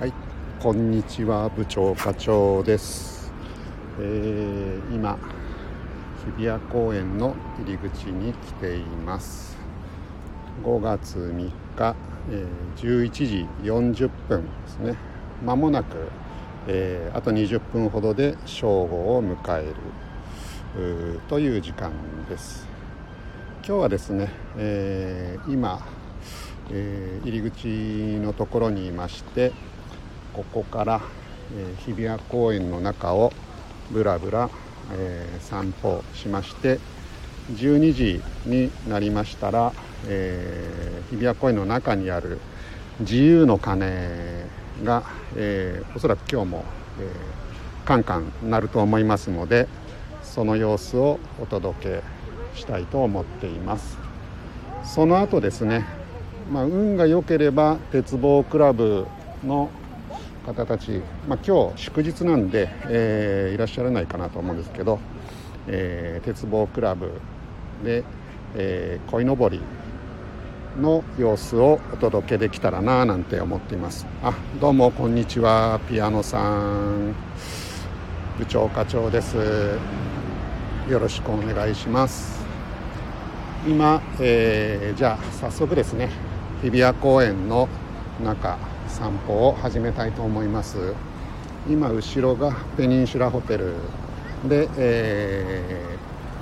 はい、こんにちは部長課長です、えー今日比谷公園の入り口に来ています。5月3日、えー11時40分ですね。まもなく、えーあと20分ほどで正午を迎えるという時間です。今日はですね、えー今、えー入り口のところにいましてここから、え日比谷公園の中をぶらぶら、え散歩しまして12時になりましたら、えー日比谷公園の中にある自由の鐘が、えーおそらく今日も、えーカンカン鳴ると思いますのでその様子をお届けしたいと思っています。その後ですね、まあ、運が良ければ鉄棒クラブの方たち、まあ、今日祝日なんで、えーいらっしゃらないかなと思うんですけど、えー鉄棒クラブで、えー鯉のぼりの様子をお届けできたらななんて思っています。あどうもこんにちは。ピアノさん。部長課長です。よろしくお願いします。今、えーじゃあ早速ですね日比谷公園の中散歩を始めたいと思います。今後ろがペニンシュラホテル。で、えー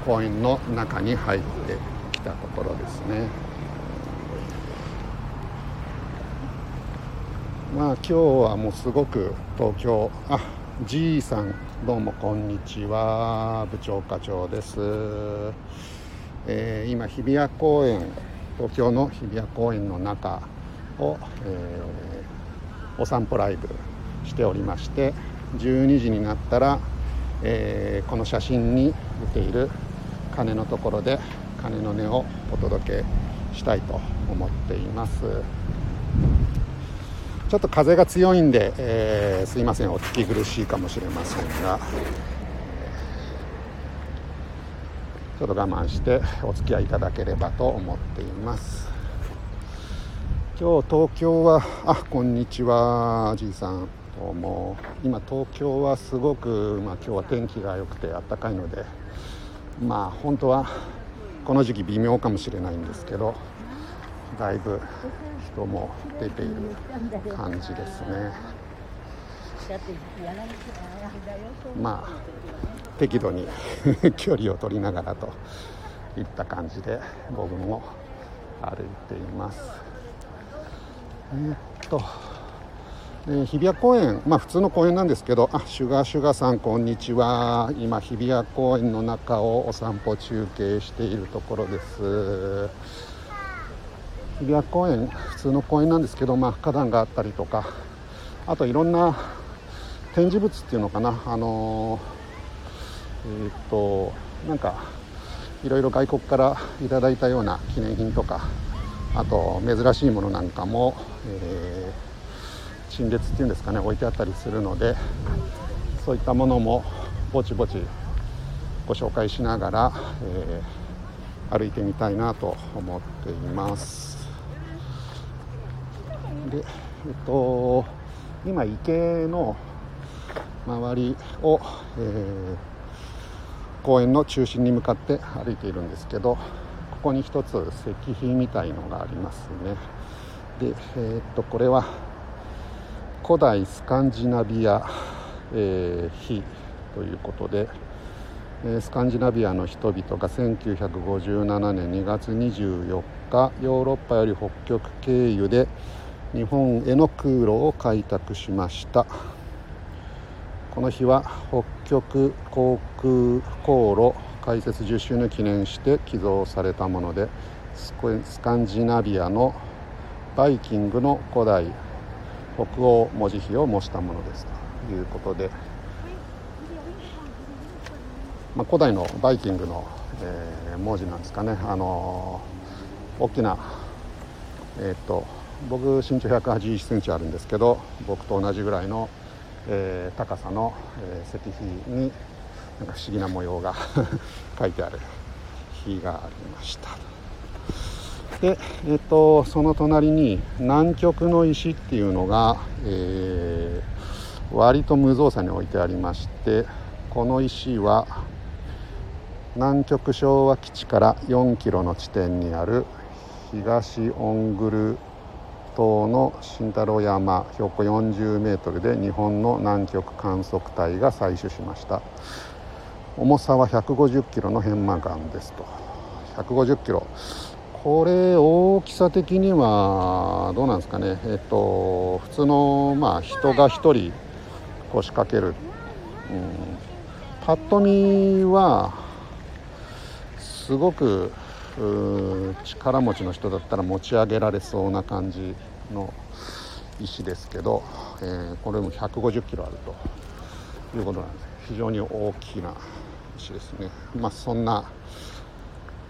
公園の中に入ってきたところですね。まあ今日はもうすごく東京。あじいさんどうもこんにちは。部長課長です、えー今日比谷公園。東京の日比谷公園の中を、えーお散歩ライブしておりまして12時になったら、えーこの写真に出ている鐘のところで鐘の音をお届けしたいと思っています。ちょっと風が強いんで、えーすいません。お聞き苦しいかもしれませんがちょっと我慢してお付き合いいただければと思っています。今日東京はあこんにちはじいさん。どうも。今東京はすごく、まあ、今日は天気が良くて暖かいのでまあ本当はこの時期微妙かもしれないんですけどだいぶ人も出ている感じですね。まあ適度に 距離を取りながらといった感じで僕も歩いています。えっと、えー日比谷公園まあ普通の公園なんですけどあシュガーシュガーさんこんにちは。今日比谷公園の中をお散歩中継しているところです。日比谷公園普通の公園なんですけど、まあ、花壇があったりとかあといろんな展示物っていうのかな。あのえーっとなんかいろいろ外国からいただいたような記念品とかあと珍しいものなんかも、えー陳列っていうんですかね置いてあったりするのでそういったものもぼちぼちご紹介しながら、えー歩いてみたいなと思っています。で、えっと、今池の周りを、えー公園の中心に向かって歩いているんですけどここに一つ石碑みたいのがありますね。で、えーっとこれは古代スカンジナビア、えー碑ということで、スカンジナビアの人々が1957年2月24日ヨーロッパより北極経由で日本への空路を開拓しました。この日は北極航空航路開設10周年記念して寄贈されたものでスカンジナビアのバイキングの古代北欧文字碑を模したものですということで、まあ、古代のバイキングの、えー文字なんですかね。あのー大きなえーっと僕身長1 8 1センチあるんですけど僕と同じぐらいの、えー高さの、えー石碑になんか不思議な模様が 書いてある碑がありました。で、えっと、その隣に南極の石っていうのが、えー、割と無造作に置いてありましてこの石は南極昭和基地から4キロの地点にある東オングル島の新太郎山標高40メートルで日本の南極観測隊が採取しました。重さは150キロの片麻岩ですと。150キロ。これ大きさ的にはどうなんですかね。えっと普通のまあ人が1人腰掛ける、うん、パッと見はすごく力持ちの人だったら持ち上げられそうな感じの石ですけど、えー、これも150キロあるということなんです非常に大きな石ですね。まあそんな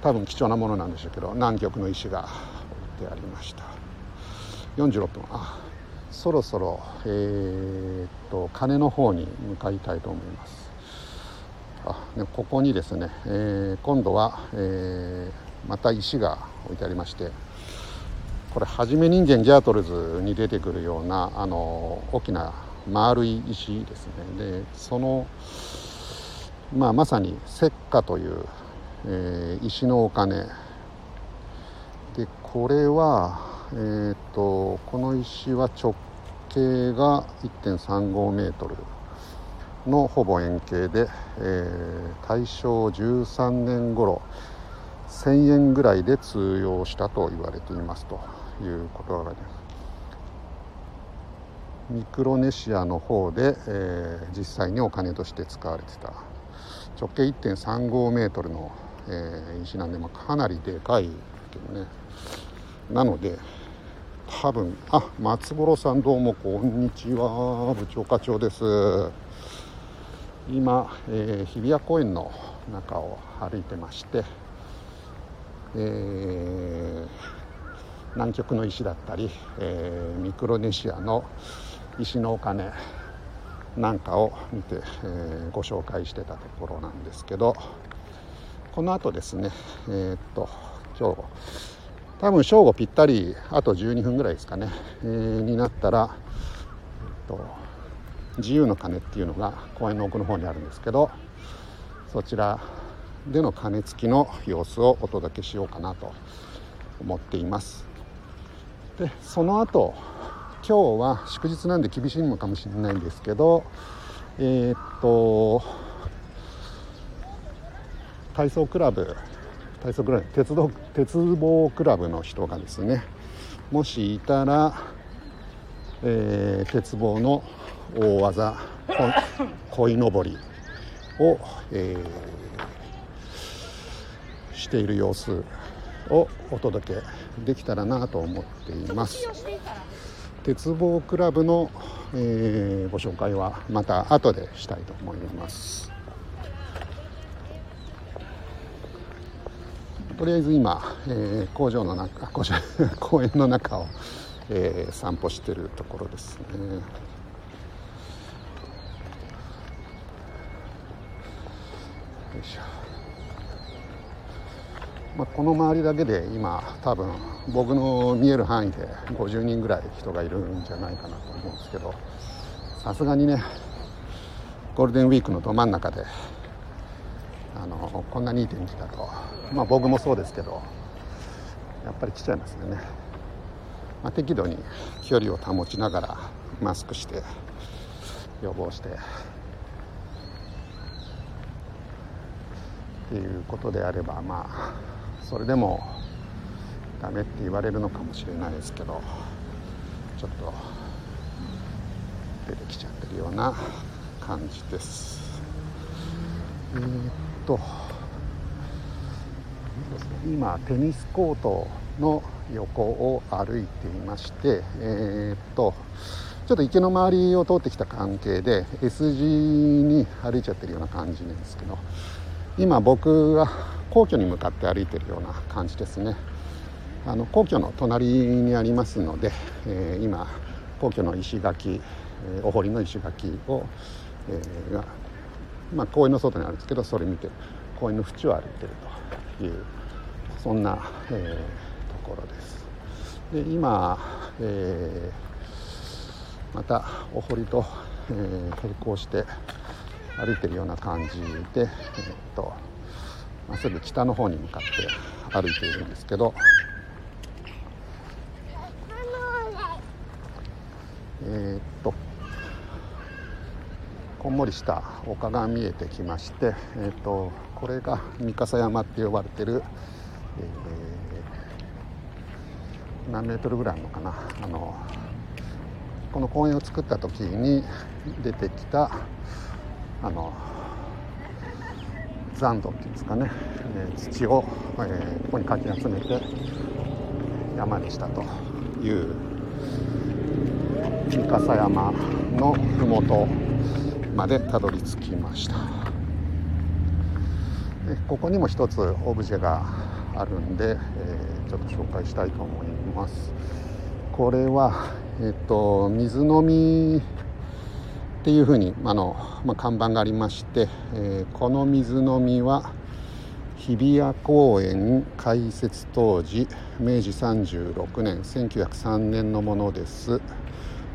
多分貴重なものなんでしょうけど南極の石が置いてありました。46分。あそろそろえー、っと鐘の方に向かいたいと思います。あね、ここにですね、えー、今度は、えー、また石が置いてありましてこれはじめ人間ギャートルズに出てくるようなあの大きな丸い石ですね。でその、まあ、まさに石化というえー、石のお金。でこれは、えーと、この石は直径が1.35メートルのほぼ円形で、えー、大正13年頃1000円ぐらいで通用したと言われていますということがあります。ミクロネシアの方で、えー、実際にお金として使われてた。直径1.35メートルのえー、石なんで、まあ、かなりでかいけどね。なので多分あ松五郎さんどうもこんにちは部長課長です。今、えー、日比谷公園の中を歩いてまして、えー、南極の石だったり、えー、ミクロネシアの石のお金なんかを見て、えー、ご紹介してたところなんですけどこの後ですねえー、っと今日多分正午ぴったりあと12分ぐらいですかね、えー、になったら、えっと、自由の鐘っていうのが公園の奥の方にあるんですけどそちらでの鐘つきの様子をお届けしようかなと思っています。でその後今日は祝日なんで厳しいのかもしれないんですけどえー、っと体操クラブ体操クラブ鉄道鉄棒クラブの人がですねもしいたら、えー、鉄棒の大技 鯉のぼりを、えー、している様子をお届けできたらなと思っています鉄棒クラブの、えー、ご紹介はまた後でしたいと思いますとりあえず今、えー、工場の中工場 公園の中を、えー、散歩してるところですね。よいしょまあ、この周りだけで今多分僕の見える範囲で50人ぐらい人がいるんじゃないかなと思うんですけどさすがにねゴールデンウィークのど真ん中であのこんなにいい天気だとまあ僕もそうですけどやっぱり来ちゃいますよね、まあ、適度に距離を保ちながらマスクして予防して。っていうことであればまあそれでもダメって言われるのかもしれないですけどちょっと出てきちゃってるような感じです。えー、っと今テニスコートの横を歩いていましてえー、っとちょっと池の周りを通ってきた関係で S 字に歩いちゃってるような感じなんですけど今僕が皇居に向かって歩いてるような感じですね。あの皇居の隣にありますので、えー、今皇居の石垣、えー、お堀の石垣を、えー、がまあ、公園の外にあるんですけどそれ見て公園の縁を歩いてるというそんな、えー、ところです。で今、えー、またお堀と、えー、並行して歩いてるような感じで、えー、っとまっすぐ北の方に向かって歩いているんですけど。えー、っとこんもりした丘が見えてきまして、えー、っとこれが三笠山って呼ばれてる、えー、何メートルぐらいあるのかな。あのこの公園を作った時に出てきたあの残土っていうんですかね、えー、土を、えー、ここにかき集めて山にしたという三笠山の麓までたどり着きました。ここにも一つオブジェがあるんで、えー、ちょっと紹介したいと思います。これは、えっ、と水飲みっていうふうにあの、まあ、看板がありまして、えー、この水飲みは日比谷公園開設当時明治36年1903年のものです。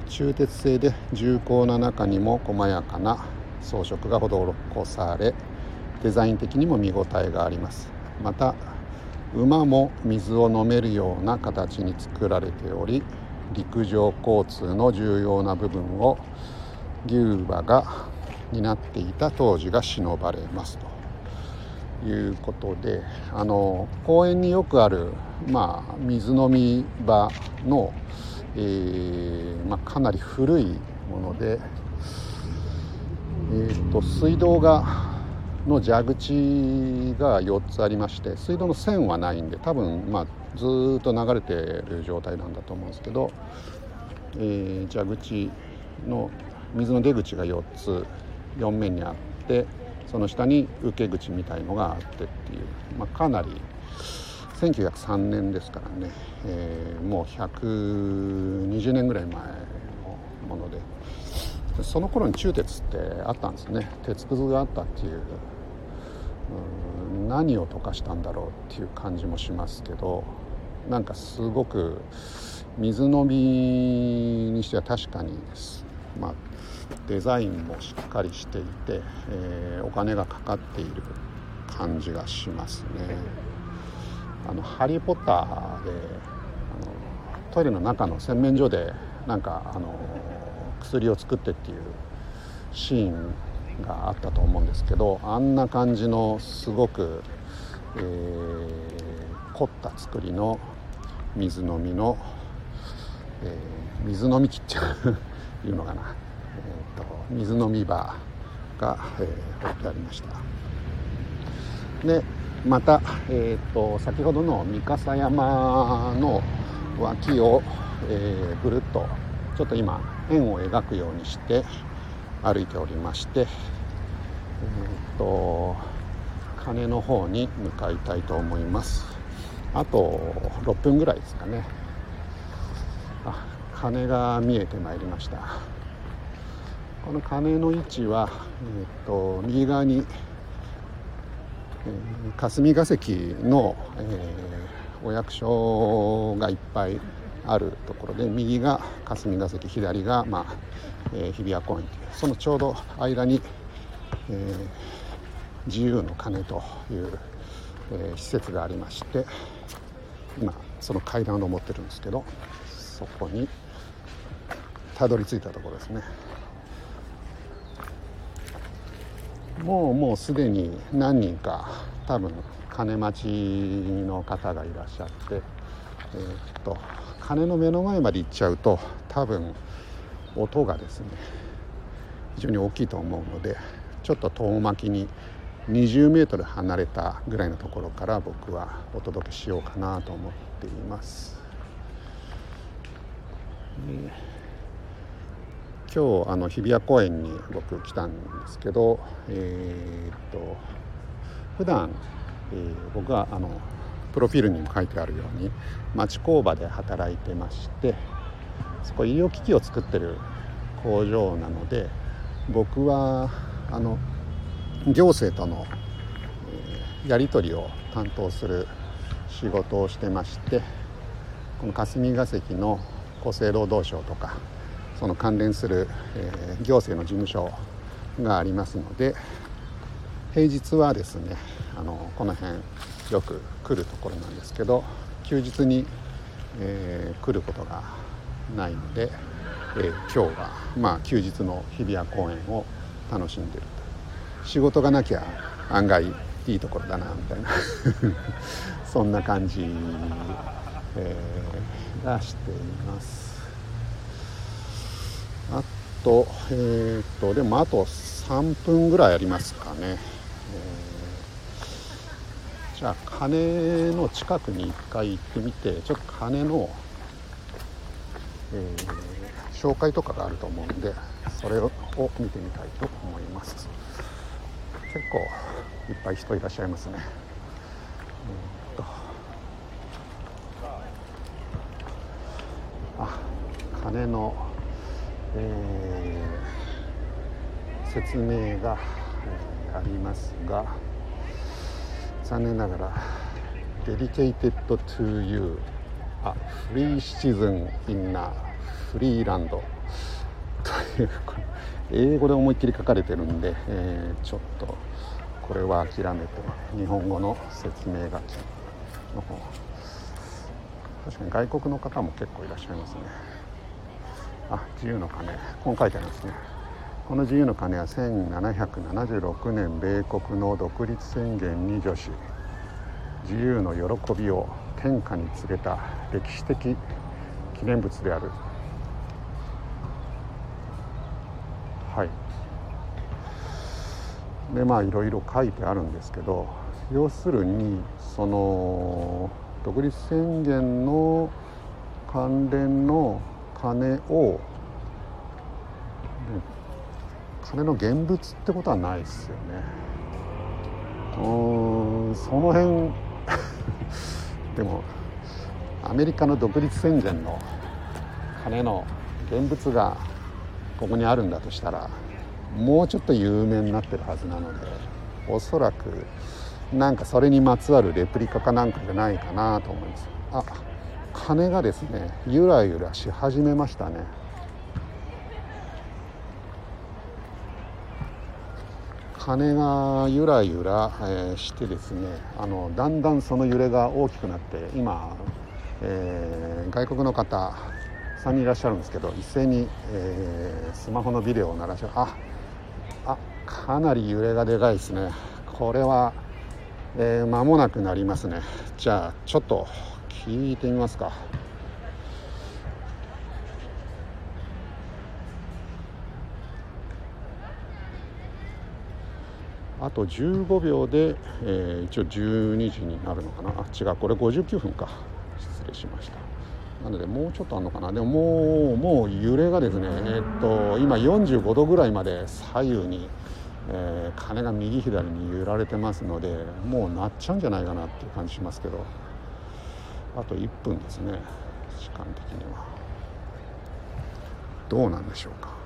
鋳鉄製で重厚な中にも細やかな装飾が施されデザイン的にも見応えがあります。また馬も水を飲めるような形に作られており陸上交通の重要な部分を牛馬が担っていた当時が忍ばれますと。いうことであの公園によくある、まあ、水飲み場のえー、まあ、かなり古いもので、えーと、水道がの蛇口が4つありまして水道の線はないんで多分、まあ、ずっと流れてる状態なんだと思うんですけど、えー、蛇口の水の出口が4つ4面にあってその下に受け口みたいのがあってっていう、まあ、かなり1903年ですからね、えー、もう120年ぐらい前のもので。その頃に鋳鉄ってあったんですね。鉄くずがあったっていう。何を溶かしたんだろうっていう感じもしますけどなんかすごく水飲みにしては確かにです。まあ、デザインもしっかりしていて、えー、お金がかかっている感じがしますね。あのハリー・ポッターであのトイレの中の洗面所でなんかあの薬を作ってっていうシーンがあったと思うんですけどあんな感じのすごく、えー、凝った作りの水飲みの、えー、水飲み器っていうのかな、水飲み場が、えー、置いてありました。でまた、えーと、先ほどの三笠山の脇を、えー、ぐるっとちょっと今円を描くようにして歩いておりまして、えーと、鐘の方に向かいたいと思います。あと6分ぐらいですかね。あ鐘が見えてまいりました。この鐘の位置は、えーと右側にえ霞が関の、えー、お役所がいっぱいあるところで右が霞が関左が、まあえー、日比谷公園というそのちょうど間に、えー、自由の鐘という、えー、施設がありまして今その階段を登ってるんですけどそこにたどり着いたところですね。もうもうすでに何人か多分鐘待ちの方がいらっしゃって、えー、っと鐘の目の前まで行っちゃうと多分音がですね非常に大きいと思うのでちょっと遠巻きに20メートル離れたぐらいのところから僕はお届けしようかなと思っています。今日あの日比谷公園に僕来たんですけど、えー、っと普段、えー、僕はあのプロフィールにも書いてあるように町工場で働いてましてそこ医療機器を作ってる工場なので僕はあの行政との、え、やり取りを担当する仕事をしてましてこの霞が関の厚生労働省とかその関連する、えー、行政の事務所がありますので平日はですねあのこの辺よく来るところなんですけど休日に、えー、来ることがないので、えー、今日はまあ休日の日比谷公園を楽しんでる仕事がなきゃ案外いいところだなみたいな。そんな感じ、えー、がしています。とえー、っとでもあと3分ぐらいありますかね、えー、じゃあ鐘の近くに一回行ってみてちょっと鐘の、えー、紹介とかがあると思うんでそれを見てみたいと思います。結構いっぱい人いらっしゃいますね。えっと。あ鐘の、えー、説明が、えー、ありますが残念ながら「Dedicated to you あフリーシチズンインナフリーランド」という英語で思いっきり書かれてるんで、えー、ちょっとこれは諦めて日本語の説明書きの方。確かに外国の方も結構いらっしゃいますね。あ自由の鐘。こう書いてありますね。この自由の鐘は1776年米国の独立宣言に助し自由の喜びを天下に告げた歴史的記念物である。はい。でまあいろいろ書いてあるんですけど要するにその独立宣言の関連の金を金の現物ってことはないですよね。うんその辺 でもアメリカの独立宣言の金の現物がここにあるんだとしたらもうちょっと有名になってるはずなのでおそらくなんかそれにまつわるレプリカかなんかじゃないかなと思います。あ鐘がですねゆらゆらし始めましたね。鐘がゆらゆら、えー、してですねあのだんだんその揺れが大きくなって今、えー、外国の方3人いらっしゃるんですけど一斉に、えー、スマホのビデオを鳴らしてああかなり揺れがでかいですね。これは、えー、間もなくなりますね。じゃあちょっと聞いてみますか。あと15秒で、えー、一応12時になるのかな。あ違う。これ59分か。失礼しました。なのでもうちょっとあるのかな。でももうもう揺れがですねえー、っと今45度ぐらいまで左右に、えー、鐘が右左に揺られてますのでもう鳴っちゃうんじゃないかなっていう感じしますけど。あと1分ですね。時間的には。どうなんでしょうか。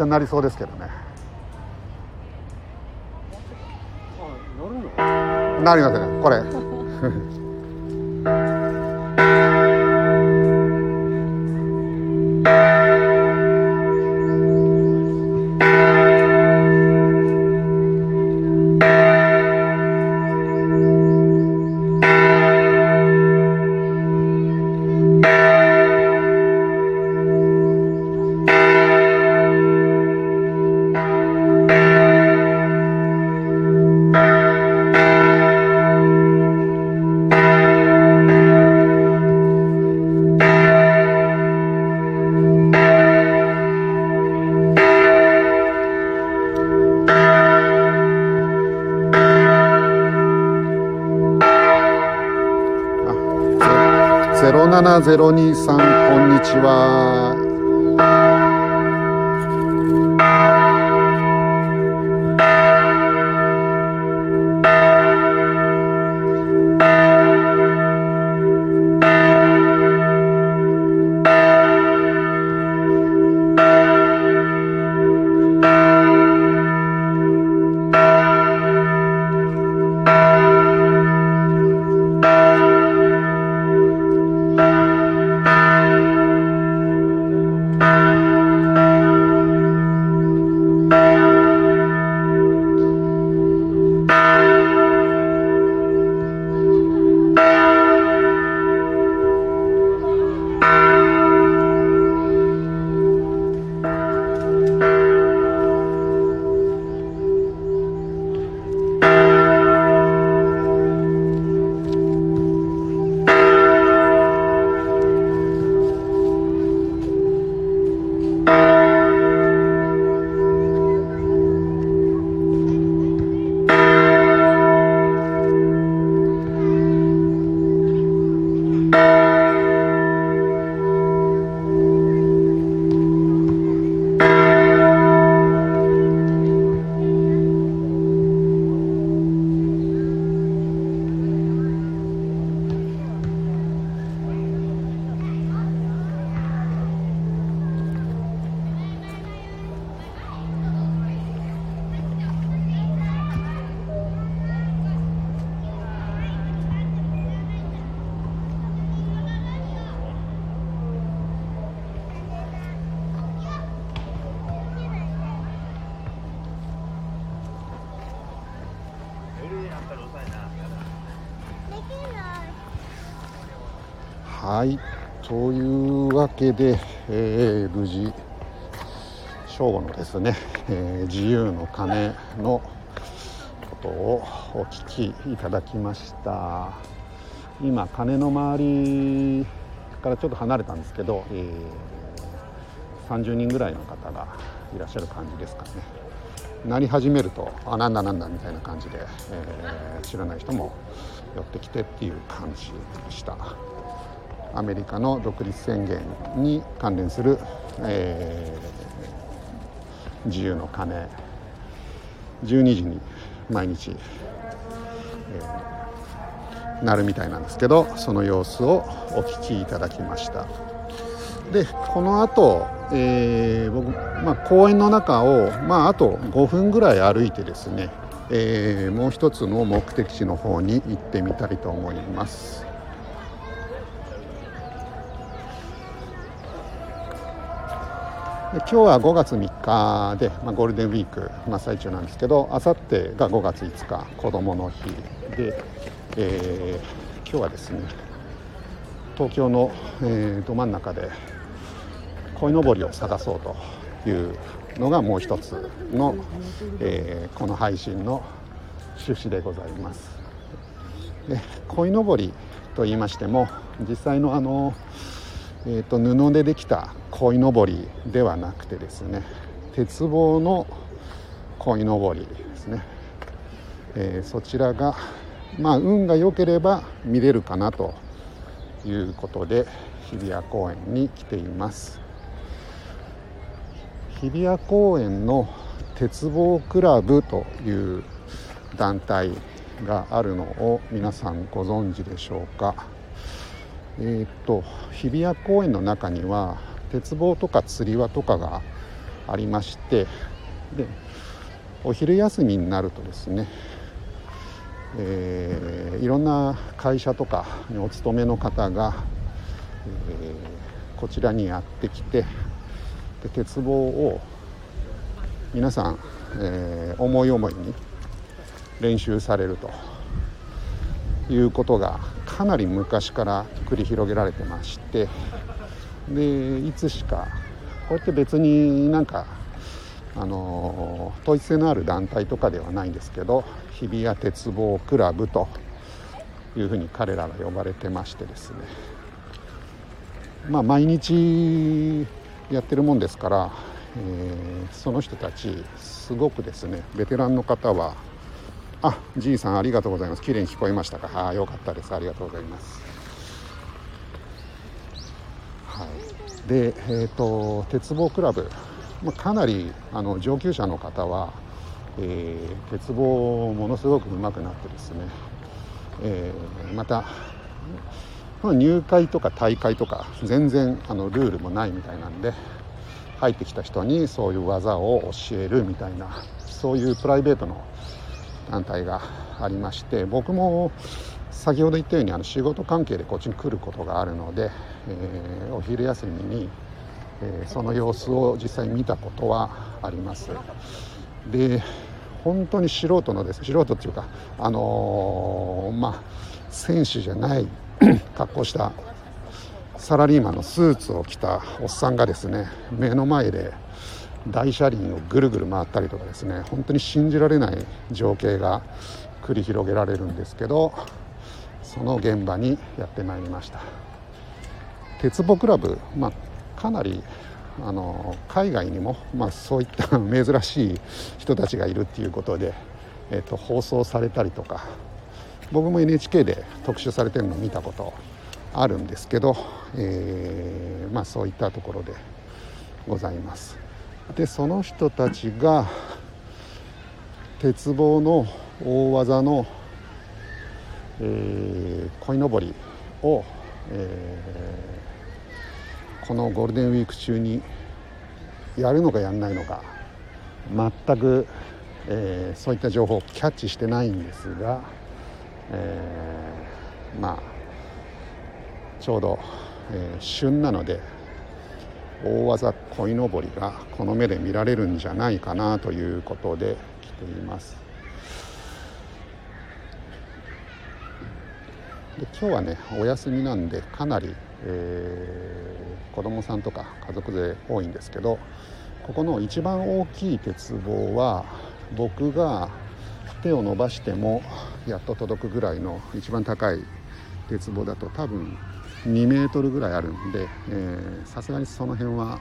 ちゃなりそうですけどね。なりますね。これ 0702で、えー、無事正午のですね、えー、自由の鐘のことをお聞きいただきました今鐘の周りからちょっと離れたんですけど、えー、30人ぐらいの方がいらっしゃる感じですかねなり始めるとあなんだなんだみたいな感じで、えー、知らない人も寄ってきてっていう感じでした。アメリカの独立宣言に関連する、えー、自由の鐘。12時に毎日、えー、なるみたいなんですけどその様子をお聞きいただきました。でこの後、えー、僕、まあ、公園の中を、まあ、あと5分ぐらい歩いてですね、えー、もう一つの目的地の方に行ってみたいと思います。今日は5月3日で、まあ、ゴールデンウィーク真っ最中なんですけどあさってが5月5日子どもの日で、えー、今日はですね東京の、えー、ど真ん中で鯉のぼりを探そうというのがもう一つの、えー、この配信の趣旨でございます。で鯉のぼりと言いましても実際のあのえーと、布でできた鯉のぼりではなくてですね鉄棒の鯉のぼりですね、えー、そちらがまあ運が良ければ見れるかなということで日比谷公園に来ています。日比谷公園の鉄棒クラブという団体があるのを皆さんご存知でしょうか？えー、っと日比谷公園の中には鉄棒とかつり輪とかがありましてでお昼休みになるとですね、えー、いろんな会社とかにお勤めの方が、えー、こちらにやってきてで鉄棒を皆さん、えー、思い思いに練習されるということがかなり昔から繰り広げられてましてでいつしかこうやって別になんかあの統一性のある団体とかではないんですけど日比谷鉄棒クラブというふうに彼らが呼ばれてましてですね。まあ毎日やってるもんですから、えー、その人たちすごくですねベテランの方はあ、じいさんありがとうございます。綺麗に聞こえましたか？あ、よかったです。ありがとうございますはい。で、えーと、鉄棒クラブ、まあ、かなりあの上級者の方は、えー、鉄棒ものすごく上手くなってですね、えー、また入会とか大会とか全然あのルールもないみたいなんで入ってきた人にそういう技を教えるみたいなそういうプライベートの団体がありまして僕も先ほど言ったようにあの仕事関係でこっちに来ることがあるので、えー、お昼休みに、えー、その様子を実際に見たことはあります。で本当に素人のです素人っていうかあのー、まあ選手じゃない 格好したサラリーマンのスーツを着たおっさんがですね目の前で大車輪をぐるぐる回ったりとかですね本当に信じられない情景が繰り広げられるんですけどその現場にやってまいりました。鉄棒クラブ、まあ、かなりあの海外にも、まあ、そういった 珍しい人たちがいるっていうことで、えーと、放送されたりとか僕も NHK で特集されてるの見たことあるんですけど、えー、まあ、そういったところでございます。でその人たちが鉄棒の大技の、えー、鯉のぼりを、えー、このゴールデンウィーク中にやるのかやんないのか全く、えー、そういった情報をキャッチしてないんですが、えー、まあちょうど、え、旬なので大技鯉のぼりがこの目で見られるんじゃないかなということで来ています。で今日はねお休みなんでかなり、えー、子供さんとか家族勢多いんですけどここの一番大きい鉄棒は僕が手を伸ばしてもやっと届くぐらいの一番高い鉄棒だと多分2メートルぐらいあるんでさすがにその辺は、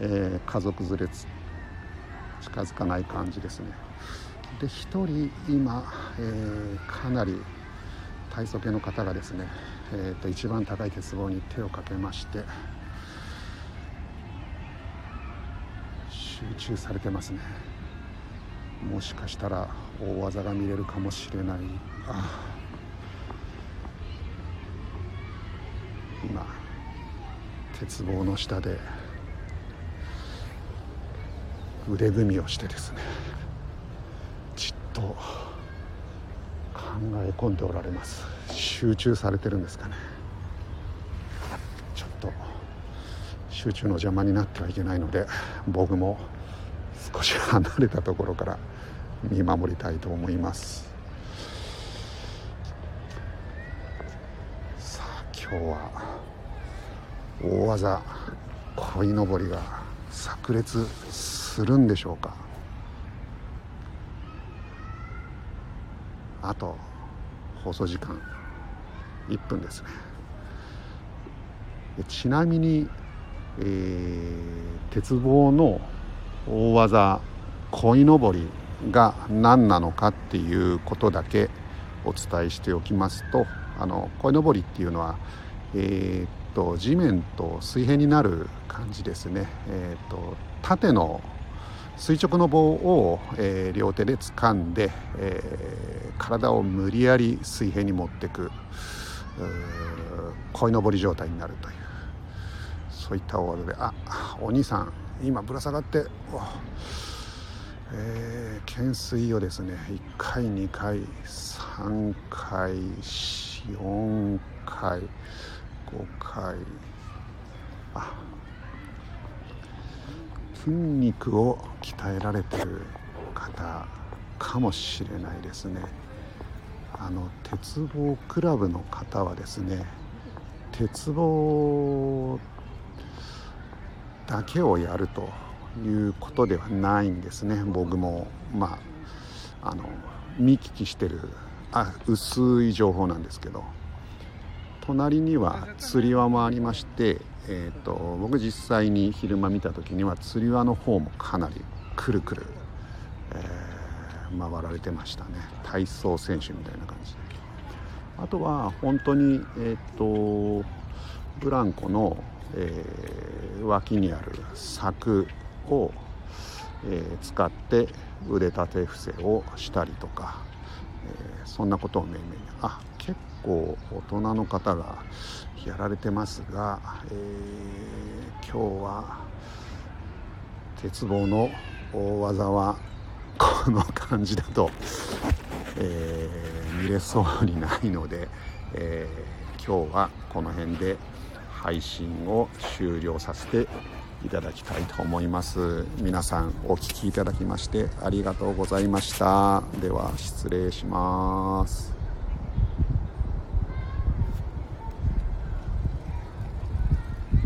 えー、家族連れ近づかない感じですね。で1人今、えー、かなり体操系の方がですね、えーと、一番高い鉄棒に手をかけまして集中されてますね。もしかしたら大技が見れるかもしれない。あ今鉄棒の下で腕組みをしてですねじっと考え込んでおられます。集中されてるんですかね。ちょっと集中の邪魔になってはいけないので僕も少し離れたところから見守りたいと思います。さあ今日は大技鯉のぼりが炸裂するんでしょうか。あと放送時間1分です。ねちなみに、えー、鉄棒の大技鯉のぼりが何なのかっていうことだけお伝えしておきますとあの鯉のぼりっていうのは、えーと地面と水平になる感じですね、えーと、縦の垂直の棒を、えー、両手で掴んで、えー、体を無理やり水平に持っていく鯉のぼり状態になるというそういった大技であお兄さん今ぶら下がってえー、懸垂をですね1回2回3回4回5回。あ筋肉を鍛えられてる方かもしれないですね。あの鉄棒クラブの方はですね鉄棒だけをやるということではないんですね。僕もまああの見聞きしてるあ薄い情報なんですけど。隣には釣り輪もありまして、えーと、僕実際に昼間見た時には釣り輪の方もかなりくるくる、えー、回られてましたね。体操選手みたいな感じで。あとは本当にえっ、ー、とブランコの、えー、脇にある柵を、え、使って腕立て伏せをしたりとか、え、そんなことをめいめいあ構大人の方がやられてますが、えー今日は鉄棒の大技はこの感じだと、え見れそうにないので、え今日はこの辺で配信を終了させていただきたいと思います。皆さんお聴きいただきましてありがとうございました。では失礼します。